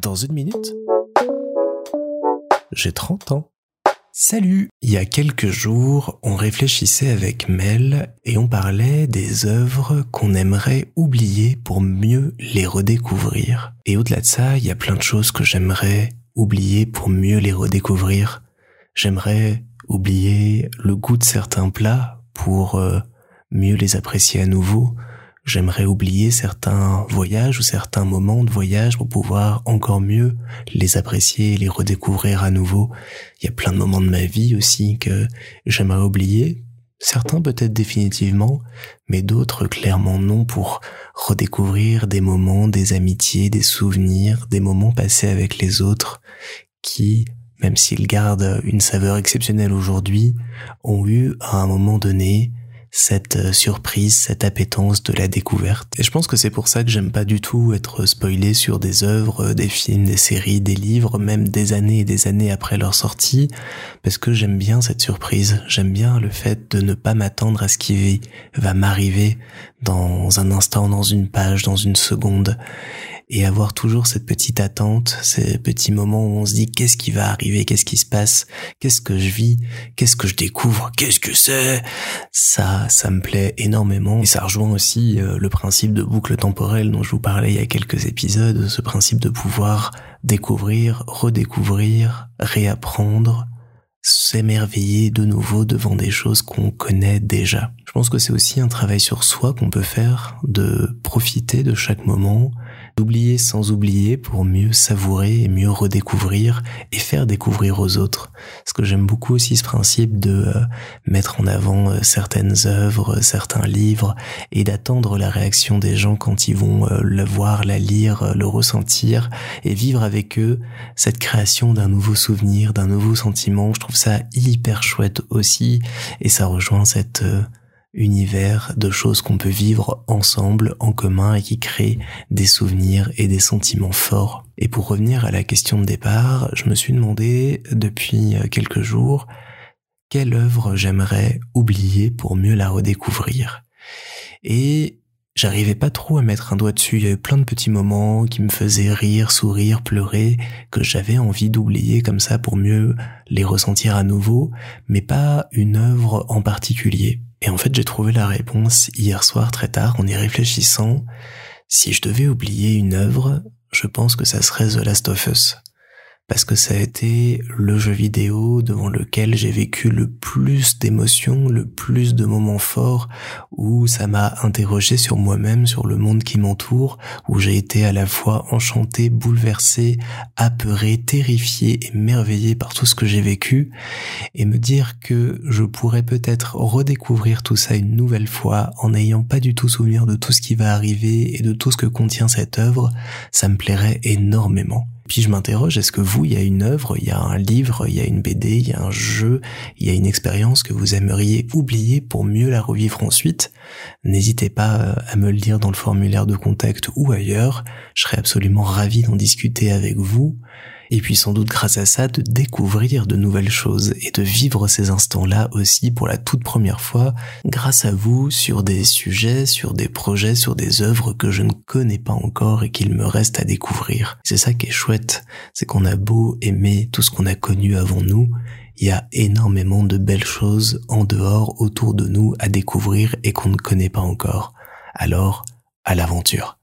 Dans une minute, j'ai 30 ans. Salut Il y a quelques jours, on réfléchissait avec Mel et on parlait des œuvres qu'on aimerait oublier pour mieux les redécouvrir. Et au-delà de ça, il y a plein de choses que j'aimerais oublier pour mieux les redécouvrir. J'aimerais oublier le goût de certains plats pour euh, mieux les apprécier à nouveau. J'aimerais oublier certains voyages ou certains moments de voyage pour pouvoir encore mieux les apprécier les redécouvrir à nouveau. Il y a plein de moments de ma vie aussi que j'aimerais oublier. Certains peut-être définitivement, mais d'autres clairement non pour redécouvrir des moments, des amitiés, des souvenirs, des moments passés avec les autres qui, même s'ils gardent une saveur exceptionnelle aujourd'hui, ont eu à un moment donné cette euh, surprise, cette appétence de la découverte. Et je pense que c'est pour ça que j'aime pas du tout être spoilé sur des œuvres, des films, des séries, des livres, même des années et des années après leur sortie, parce que j'aime bien cette surprise. J'aime bien le fait de ne pas m'attendre à ce qui va m'arriver dans un instant, dans une page, dans une seconde et avoir toujours cette petite attente, ces petits moments où on se dit qu'est-ce qui va arriver, qu'est-ce qui se passe, qu'est-ce que je vis, qu'est-ce que je découvre, qu'est-ce que c'est. Ça, ça me plaît énormément et ça rejoint aussi euh, le principe de boucle temporelle dont je vous parlais il y a quelques épisodes, ce principe de pouvoir découvrir, redécouvrir, réapprendre, s'émerveiller de nouveau devant des choses qu'on connaît déjà. Je pense que c'est aussi un travail sur soi qu'on peut faire, de profiter de chaque moment, d'oublier sans oublier pour mieux savourer et mieux redécouvrir et faire découvrir aux autres. Parce que j'aime beaucoup aussi ce principe de euh, mettre en avant euh, certaines œuvres, certains livres et d'attendre la réaction des gens quand ils vont euh, le voir, la lire, le ressentir et vivre avec eux cette création d'un nouveau souvenir, d'un nouveau sentiment. Je trouve ça hyper chouette aussi et ça rejoint cette univers de choses qu'on peut vivre ensemble, en commun et qui créent des souvenirs et des sentiments forts. Et pour revenir à la question de départ, je me suis demandé depuis quelques jours quelle œuvre j'aimerais oublier pour mieux la redécouvrir. Et j'arrivais pas trop à mettre un doigt dessus, il y avait plein de petits moments qui me faisaient rire, sourire, pleurer, que j'avais envie d'oublier comme ça pour mieux les ressentir à nouveau, mais pas une œuvre en particulier. Et en fait, j'ai trouvé la réponse hier soir très tard en y réfléchissant. Si je devais oublier une œuvre, je pense que ça serait The Last of Us parce que ça a été le jeu vidéo devant lequel j'ai vécu le plus d'émotions, le plus de moments forts, où ça m'a interrogé sur moi-même, sur le monde qui m'entoure, où j'ai été à la fois enchanté, bouleversé, apeuré, terrifié et merveillé par tout ce que j'ai vécu, et me dire que je pourrais peut-être redécouvrir tout ça une nouvelle fois en n'ayant pas du tout souvenir de tout ce qui va arriver et de tout ce que contient cette œuvre, ça me plairait énormément. Puis je m'interroge, est-ce que vous, il y a une œuvre, il y a un livre, il y a une BD, il y a un jeu, il y a une expérience que vous aimeriez oublier pour mieux la revivre ensuite? N'hésitez pas euh, à me le dire dans le formulaire de contact ou ailleurs. Je serais absolument ravi d'en discuter avec vous et puis sans doute grâce à ça de découvrir de nouvelles choses et de vivre ces instants-là aussi pour la toute première fois grâce à vous sur des sujets, sur des projets, sur des œuvres que je ne connais pas encore et qu'il me reste à découvrir. C'est ça qui est chouette, c'est qu'on a beau aimer tout ce qu'on a connu avant nous, il y a énormément de belles choses en dehors autour de nous à découvrir et qu'on ne connaît pas encore. Alors, à l'aventure.